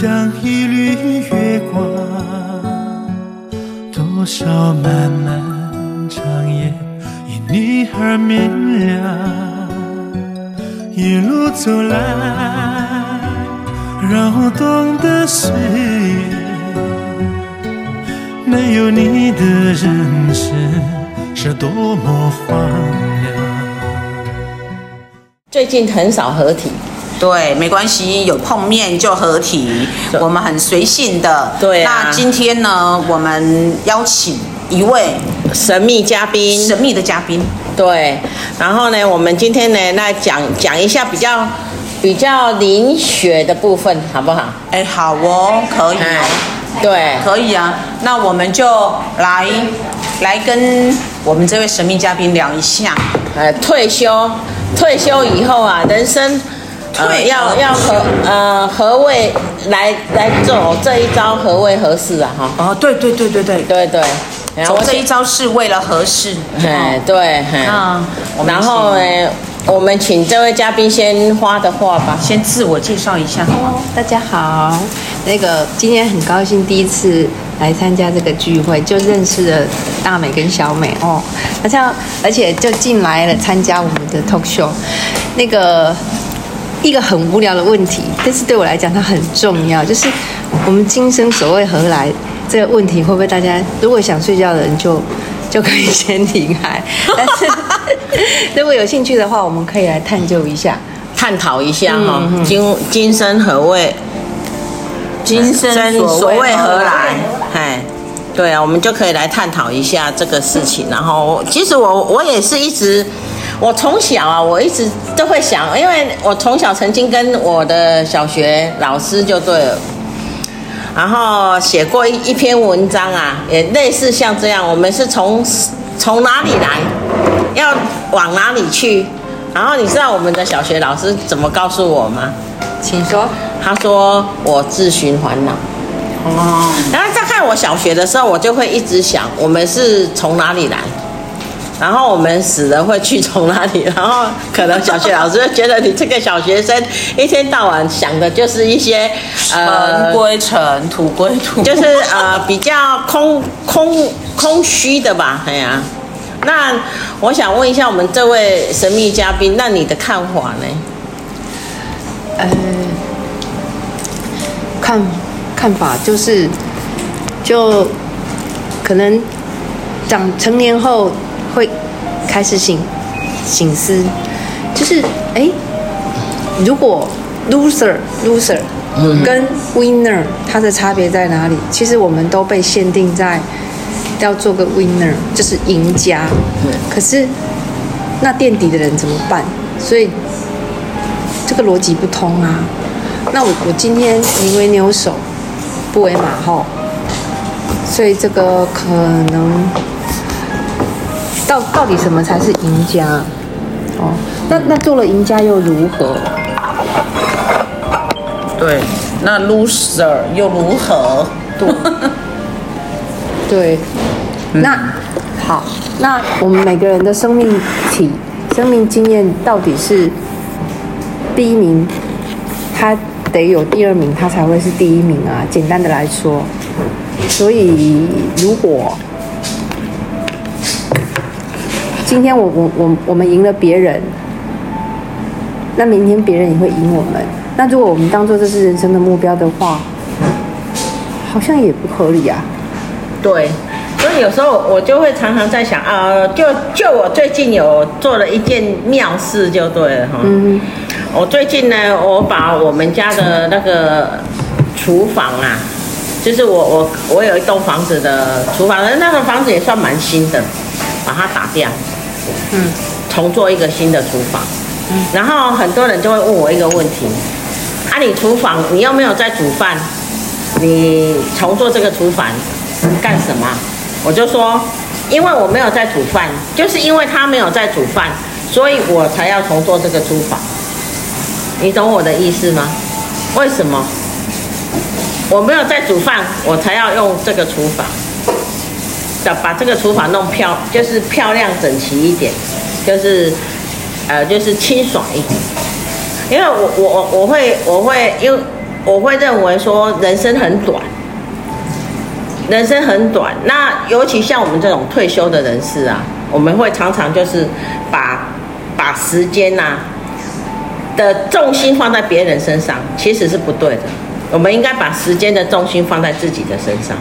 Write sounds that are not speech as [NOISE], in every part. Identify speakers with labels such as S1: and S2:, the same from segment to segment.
S1: 像一缕月光，多少漫漫长夜因你而明亮。一路走来，扰动的岁月，没有你的人生是多么荒凉。
S2: 最近很少合体。
S3: 对，没关系，有碰面就合体，我们很随性的。
S2: 对啊。
S3: 那今天呢，我们邀请一位
S2: 神秘嘉宾，
S3: 神秘的嘉宾。
S2: 对，然后呢，我们今天呢，来讲讲一下比较比较灵学的部分，好不好？
S3: 哎，好哦，可以。
S2: 对，
S3: 可以啊。那我们就来来跟我们这位神秘嘉宾聊一下。
S2: 呃，退休，退休以后啊，人生。呃、要要何呃何谓来来走这一招何谓合适啊哈？
S3: 哦，对对对对对
S2: 对对，
S3: 走这一招是为了合适？
S2: 哎对，
S3: 嗯，
S2: 然后呢，我们请这位嘉宾先发的话吧，
S3: 先自我介绍一下好吗？
S4: 大家好，那个今天很高兴第一次来参加这个聚会，就认识了大美跟小美哦，好像而且就进来了参加我们的 talk show，那个。一个很无聊的问题，但是对我来讲它很重要，就是我们今生所谓何来？这个问题会不会大家如果想睡觉的人就 [LAUGHS] 就可以先停开？[LAUGHS] 但是 [LAUGHS] 如果有兴趣的话，我们可以来探究一下，
S2: 探讨一下哈、嗯。今今生何谓？今生所谓何来？哎，对啊，我们就可以来探讨一下这个事情。然后，其实我我也是一直。我从小啊，我一直都会想，因为我从小曾经跟我的小学老师就对了，然后写过一一篇文章啊，也类似像这样，我们是从 [LAUGHS] 从哪里来，要往哪里去，然后你知道我们的小学老师怎么告诉我吗？
S4: 请说。
S2: 他说我自寻烦恼。哦。然后在看我小学的时候，我就会一直想，我们是从哪里来？然后我们死了会去从哪里？然后可能小学老师就觉得你这个小学生一天到晚想的就是一些
S3: 呃尘归尘，土归土，
S2: 就是呃比较空空空虚的吧？哎呀，那我想问一下我们这位神秘嘉宾，那你的看法呢？
S4: 呃，看看法就是，就可能长成年后。会开始醒醒思，就是哎，如果 loser loser 跟 winner 它的差别在哪里？其实我们都被限定在要做个 winner，就是赢家。可是那垫底的人怎么办？所以这个逻辑不通啊。那我我今天宁为牛首，不为马后，所以这个可能。到到底什么才是赢家？哦，那那做了赢家又如何？
S3: 对，那 loser 又如何？
S4: 对，[LAUGHS] 对，那好，那我们每个人的生命体、生命经验到底是第一名，他得有第二名，他才会是第一名啊。简单的来说，所以如果。今天我我我我们赢了别人，那明天别人也会赢我们。那如果我们当做这是人生的目标的话，好像也不合理啊。
S2: 对，所以有时候我就会常常在想啊，就就我最近有做了一件妙事，就对了哈。嗯。我最近呢，我把我们家的那个厨房啊，就是我我我有一栋房子的厨房，那个房子也算蛮新的，把它打掉。嗯，重做一个新的厨房，嗯，然后很多人就会问我一个问题，啊，你厨房你又没有在煮饭，你重做这个厨房干什么？我就说，因为我没有在煮饭，就是因为他没有在煮饭，所以我才要重做这个厨房。你懂我的意思吗？为什么？我没有在煮饭，我才要用这个厨房。把这个厨房弄漂，就是漂亮整齐一点，就是，呃，就是清爽一点。因为我我我我会我会因为我会认为说人生很短，人生很短。那尤其像我们这种退休的人士啊，我们会常常就是把把时间呐、啊、的重心放在别人身上，其实是不对的。我们应该把时间的重心放在自己的身上。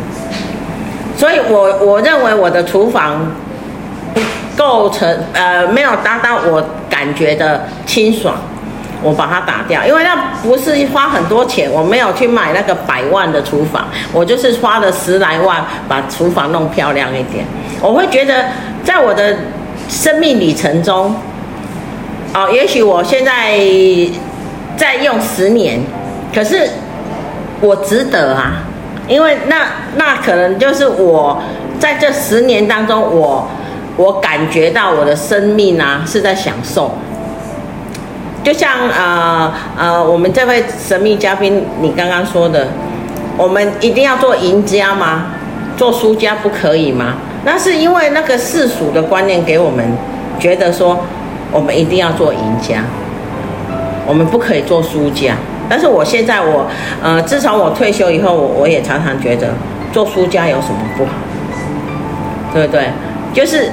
S2: 所以我我认为我的厨房不构成呃没有达到我感觉的清爽。我把它打掉，因为那不是花很多钱，我没有去买那个百万的厨房，我就是花了十来万把厨房弄漂亮一点。我会觉得，在我的生命里程中，哦，也许我现在再用十年，可是我值得啊，因为那那可能就是我在这十年当中我，我感觉到我的生命啊是在享受。就像呃呃，我们这位神秘嘉宾，你刚刚说的，我们一定要做赢家吗？做输家不可以吗？那是因为那个世俗的观念给我们觉得说，我们一定要做赢家，我们不可以做输家。但是我现在我呃，自从我退休以后，我我也常常觉得做输家有什么不好？对不对？就是。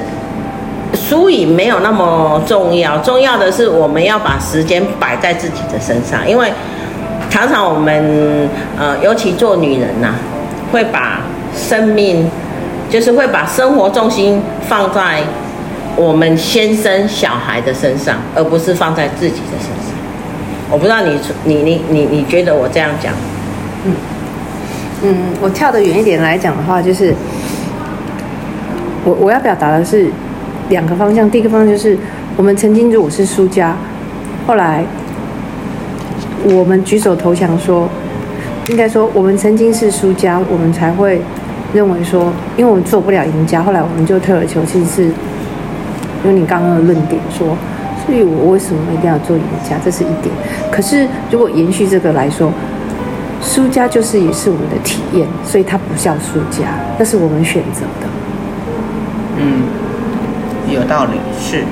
S2: 输赢没有那么重要，重要的是我们要把时间摆在自己的身上，因为常常我们呃，尤其做女人呐、会把生命，就是会把生活重心放在我们先生小孩的身上，而不是放在自己的身上。我不知道你你你你你觉得我这样讲？
S4: 嗯嗯，我跳得远一点来讲的话，就是我我要表达的是。两个方向，第一个方向就是我们曾经如果是输家，后来我们举手投降说，应该说我们曾经是输家，我们才会认为说，因为我们做不了赢家，后来我们就退而求其次，因为你刚刚的论点说，所以我为什么一定要做赢家？这是一点。可是如果延续这个来说，输家就是也是我们的体验，所以它不叫输家，那是我们选择的。
S3: 嗯。有道理，是，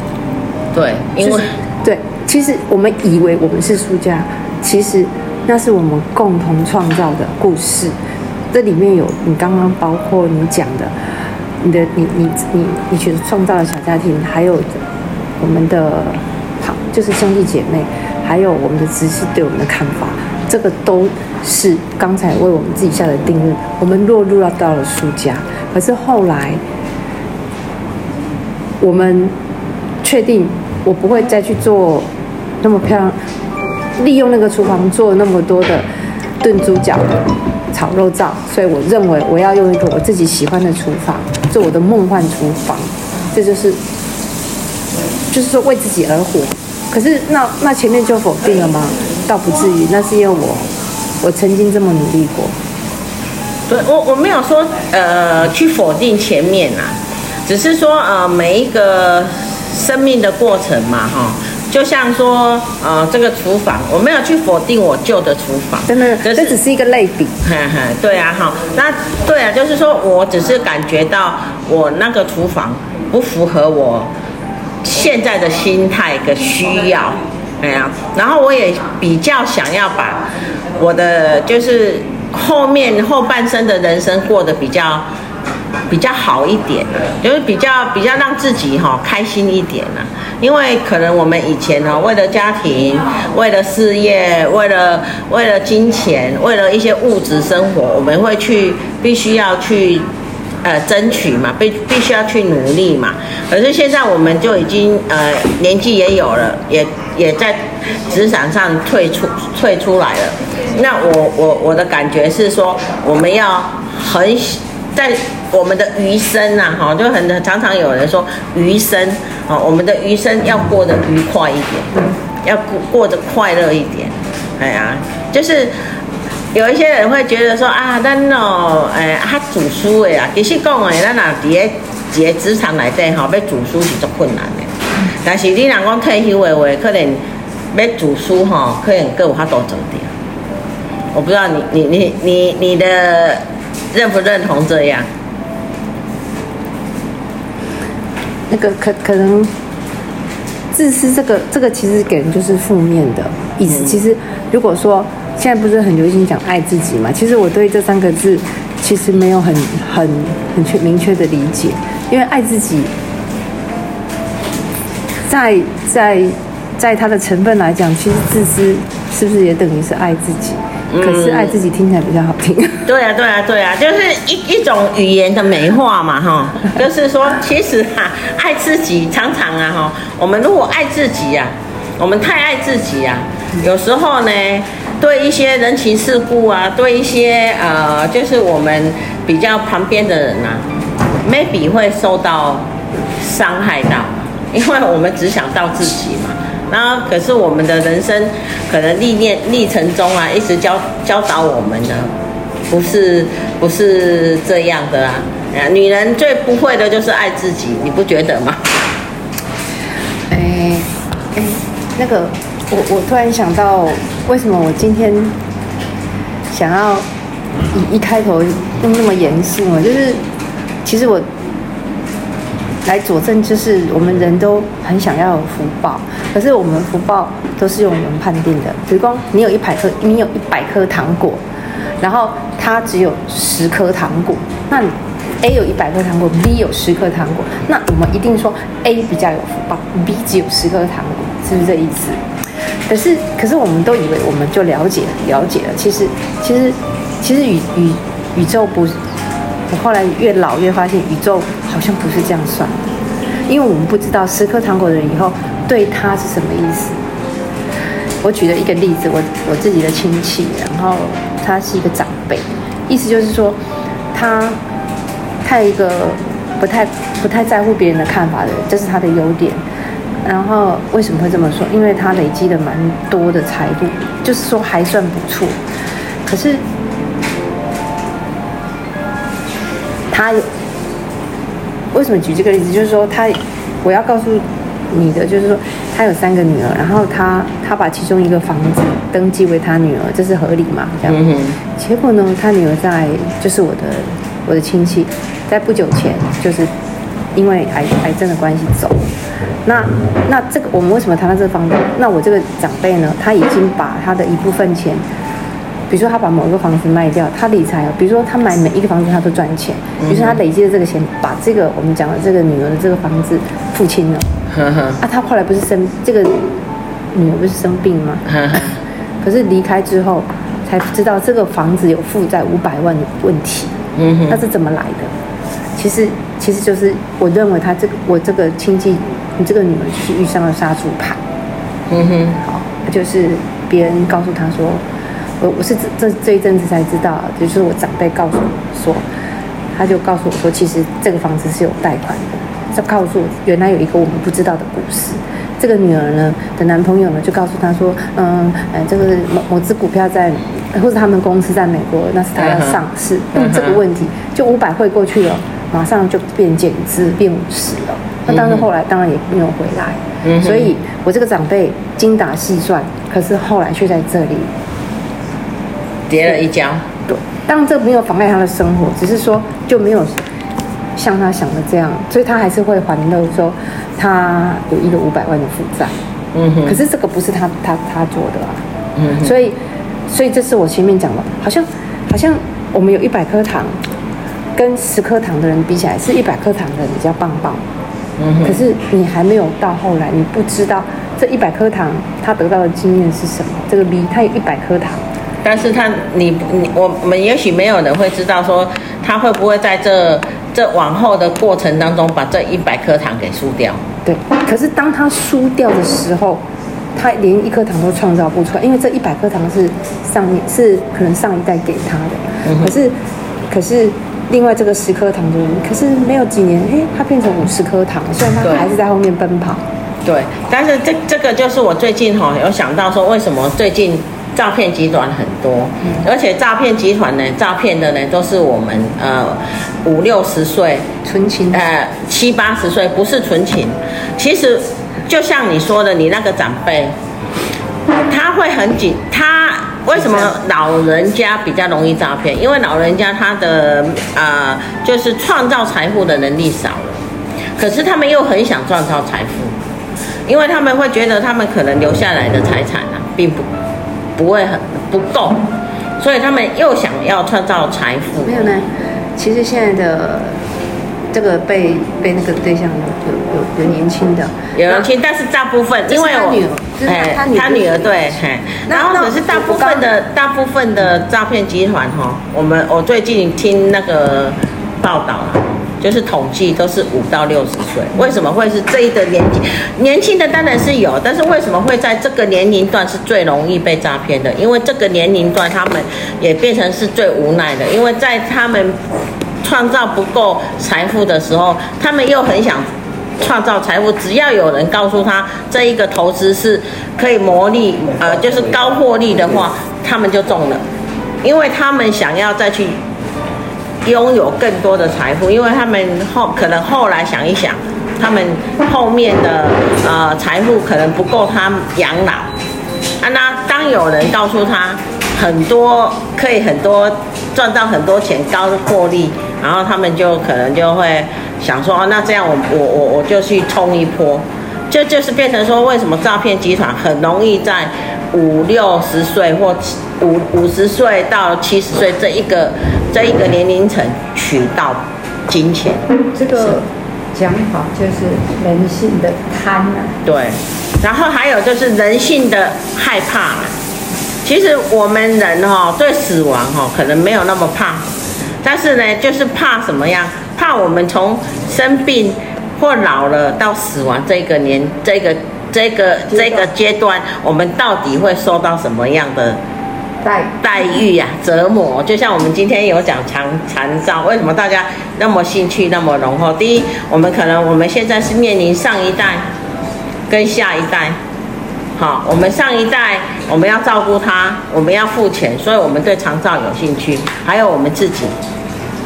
S2: 对，因为、就是、
S4: 对，其实我们以为我们是输家，其实那是我们共同创造的故事。这里面有你刚刚包括你讲的，你的你你你你去创造的小家庭，还有我们的好，就是兄弟姐妹，还有我们的直系对我们的看法，这个都是刚才为我们自己下的定论。我们落入到到了输家，可是后来。我们确定，我不会再去做那么漂亮，利用那个厨房做那么多的炖猪脚、炒肉燥，所以我认为我要用一个我自己喜欢的厨房做我的梦幻厨房，这就是就是说为自己而活。可是那那前面就否定了吗？倒不至于，那是因为我我曾经这么努力过。
S2: 对，我我没有说呃去否定前面啊。只是说，呃，每一个生命的过程嘛，哈，就像说，呃，这个厨房，我没有去否定我旧的厨房，
S4: 真的，这只是一个类比，
S2: 哈哈，对啊，哈，那对啊，就是说我只是感觉到我那个厨房不符合我现在的心态的需要，哎呀，然后我也比较想要把我的就是后面后半生的人生过得比较。比较好一点，就是比较比较让自己哈开心一点呢。因为可能我们以前呢，为了家庭，为了事业，为了为了金钱，为了一些物质生活，我们会去必须要去呃争取嘛，必必须要去努力嘛。可是现在我们就已经呃年纪也有了，也也在职场上退出退出来了。那我我我的感觉是说，我们要很。在我们的余生呐，哈，就很常常有人说余生，啊，我们的余生要过得愉快一点，要过过得快乐一点，哎呀，就是有一些人会觉得说啊，咱哦，哎，他煮书的呀，其实讲诶，咱啊，伫个一个职场内底吼，要煮书是足困难的，但是你若讲退休的话，可能要煮书吼，可能更有较多做点。我不知道你你你你你的。认不认同这样？
S4: 那个可可能自私，这个这个其实给人就是负面的意思。嗯、其实如果说现在不是很流行讲爱自己嘛？其实我对这三个字其实没有很很很确明确的理解，因为爱自己在在在它的成分来讲，其实自私是不是也等于是爱自己？可是爱自己听起来比较好听。
S2: 对啊，对啊，对啊，就是一一种语言的美化嘛，哈，就是说，其实哈，爱自己常常啊，哈，我们如果爱自己呀，我们太爱自己呀，有时候呢，对一些人情世故啊，对一些呃，就是我们比较旁边的人啊，maybe 会受到伤害到，因为我们只想到自己嘛。然后，可是我们的人生可能历练历程中啊，一直教教导我们的，不是不是这样的啊。女人最不会的就是爱自己，你不觉得吗？
S4: 哎哎，那个，我我突然想到，为什么我今天想要一一开头用那么严肃啊？就是其实我。来佐证，就是我们人都很想要有福报，可是我们福报都是用我们判定的。比如说，你有一百颗，你有一百颗糖果，然后它只有十颗糖果，那 A 有一百颗糖果，B 有十颗糖果，那我们一定说 A 比较有福报，B 只有十颗糖果，是不是这意思？可是，可是我们都以为我们就了解了解了，其实，其实，其实宇宇宇宙不。我后来越老越发现，宇宙好像不是这样算的，因为我们不知道十颗糖果的人以后对他是什么意思。我举了一个例子，我我自己的亲戚，然后他是一个长辈，意思就是说他他一个不太不太在乎别人的看法的人，这是他的优点。然后为什么会这么说？因为他累积了蛮多的财富，就是说还算不错。可是。他为什么举这个例子？就是说他，我要告诉你的，就是说他有三个女儿，然后他他把其中一个房子登记为他女儿，这是合理嘛？这样。结果呢，他女儿在就是我的我的亲戚，在不久前就是因为癌癌症的关系走。那那这个我们为什么谈到这个房子？那我这个长辈呢，他已经把他的一部分钱。比如说他把某一个房子卖掉，他理财，比如说他买每一个房子他都赚钱，比如说他累积的这个钱，把这个我们讲的这个女儿的这个房子付清了。啊，他后来不是生这个女儿不是生病吗？[LAUGHS] 可是离开之后才知道这个房子有负债五百万的问题。那是怎么来的？其实其实就是我认为他这个我这个亲戚，你这个女儿就是遇上了杀猪盘。嗯哼，好，就是别人告诉他说。我我是这这这一阵子才知道，就是我长辈告诉我说，他就告诉我说，其实这个房子是有贷款的。就告诉我，原来有一个我们不知道的故事。这个女儿呢的男朋友呢就告诉他说，嗯，呃，这个某某只股票在，或者他们公司在美国，那是他要上市，那、uh huh. 这个问题就五百汇过去了，马上就变减资变五十了。那但是后来当然也没有回来，uh. 所以我这个长辈精打细算，可是后来却在这里。
S2: 跌了一跤，
S4: 对，当然这没有妨碍他的生活，只是说就没有像他想的这样，所以他还是会还乐说他有一个五百万的负债，嗯哼，可是这个不是他他他做的啊，嗯哼，所以所以这是我前面讲的，好像好像我们有一百颗糖，跟十颗糖的人比起来，是一百颗糖的人比较棒棒，嗯，可是你还没有到后来，你不知道这一百颗糖他得到的经验是什么，这个 B 他有一百颗糖。
S2: 但是他，你你我我们也许没有人会知道说他会不会在这这往后的过程当中把这一百颗糖给输掉。
S4: 对，可是当他输掉的时候，他连一颗糖都创造不出来，因为这一百颗糖是上面是可能上一代给他的。可是可是另外这个十颗糖的人，可是没有几年，哎，他变成五十颗糖，虽然他还是在后面奔跑。
S2: 对，但是这这个就是我最近哈有想到说，为什么最近。诈骗集团很多，而且诈骗集团呢，诈骗的呢都是我们呃五六十岁
S4: 纯情，
S2: 呃七八十岁不是纯情。其实就像你说的，你那个长辈，他会很紧。他为什么老人家比较容易诈骗？因为老人家他的呃就是创造财富的能力少了，可是他们又很想创造财富，因为他们会觉得他们可能留下来的财产啊，并不。不会很不够，所以他们又想要创造财富。
S4: 没有呢，其实现在的。这个被被那个对象有年轻的，
S2: 有年轻，但是大部分因为我女儿，哎，他女儿对，哎，然后可是大部分的大部分的诈骗集团哈，我们我最近听那个报道就是统计都是五到六十岁，为什么会是这一个年纪？年轻的当然是有，但是为什么会在这个年龄段是最容易被诈骗的？因为这个年龄段他们也变成是最无奈的，因为在他们。创造不够财富的时候，他们又很想创造财富。只要有人告诉他这一个投资是可以牟利，呃，就是高获利的话，他们就中了。因为他们想要再去拥有更多的财富，因为他们后可能后来想一想，他们后面的呃财富可能不够他养老。啊，那当有人告诉他很多可以很多赚到很多钱，高获利。然后他们就可能就会想说，哦，那这样我我我我就去冲一波，这就，就是变成说，为什么诈骗集团很容易在五六十岁或五五十岁到七十岁这一个这一个年龄层取到金钱？
S5: 这个讲法就是人性的贪啊。
S2: 对，然后还有就是人性的害怕。其实我们人哈对死亡哈可能没有那么怕。但是呢，就是怕什么样？怕我们从生病或老了到死亡这个年、这个、这个、这个阶段，我们到底会受到什么样的待待遇呀、啊、折磨？就像我们今天有讲长残照，为什么大家那么兴趣那么浓厚？第一，我们可能我们现在是面临上一代跟下一代，好，我们上一代我们要照顾他，我们要付钱，所以我们对长照有兴趣，还有我们自己。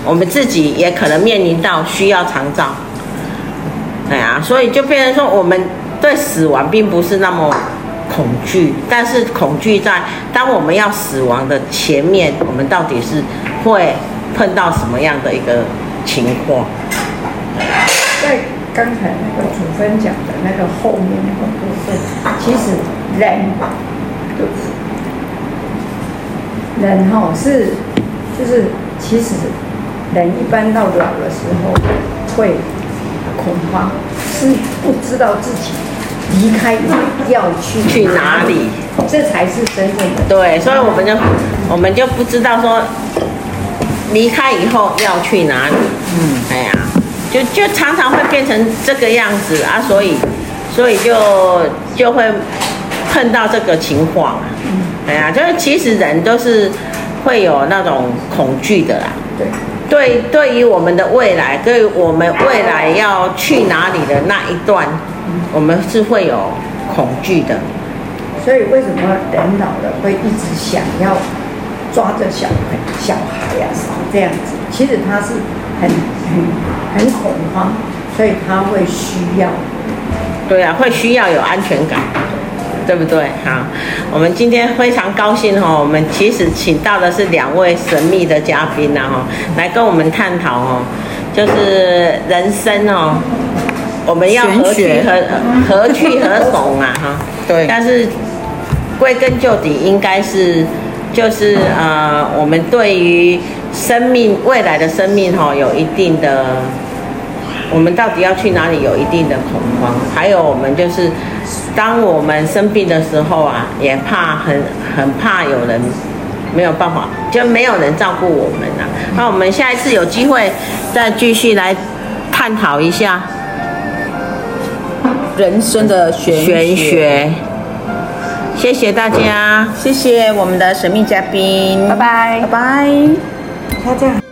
S2: 我们自己也可能面临到需要长照，哎呀，所以就变成说，我们对死亡并不是那么恐惧，但是恐惧在当我们要死亡的前面，我们到底是会碰到什么样的一个情况？
S5: 在刚才那个主分讲的那个后面那个部分，其实人，人哈是，就是其实。人一般到老的时候会恐慌，是不知道自己离开要去
S2: 去哪里，
S5: 这才是真正的。
S2: 对，所以我们就我们就不知道说离开以后要去哪里。嗯，哎呀，就就常常会变成这个样子啊，所以所以就就会碰到这个情况。嗯，哎呀，就是其实人都是会有那种恐惧的啦。对。对，对于我们的未来，对于我们未来要去哪里的那一段，我们是会有恐惧的。
S5: 所以为什么人老了会一直想要抓着小孩、小孩呀、啊，这样子？其实他是很很很恐慌，所以他会需要。
S2: 对啊，会需要有安全感。对不对？好，我们今天非常高兴哈，我们其实请到的是两位神秘的嘉宾呐哈，来跟我们探讨哦，就是人生哦，我们要何去何何去何从啊哈？[LAUGHS] 对。但是归根究底，应该是就是呃，我们对于生命未来的生命哈，有一定的，我们到底要去哪里，有一定的恐慌，还有我们就是。当我们生病的时候啊，也怕很很怕有人没有办法，就没有人照顾我们呐、啊。那我们下一次有机会再继续来探讨一下
S3: 人生的玄学。玄学。
S2: 谢谢大家，
S3: 谢谢我们的神秘嘉宾，
S5: 拜拜，
S3: 拜拜，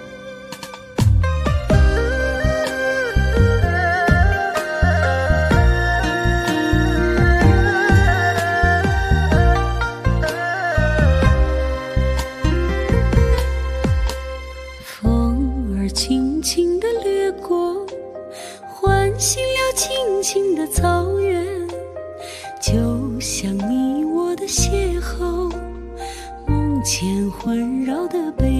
S5: 青的
S6: 草原，就像你我的邂逅，梦前环绕的北。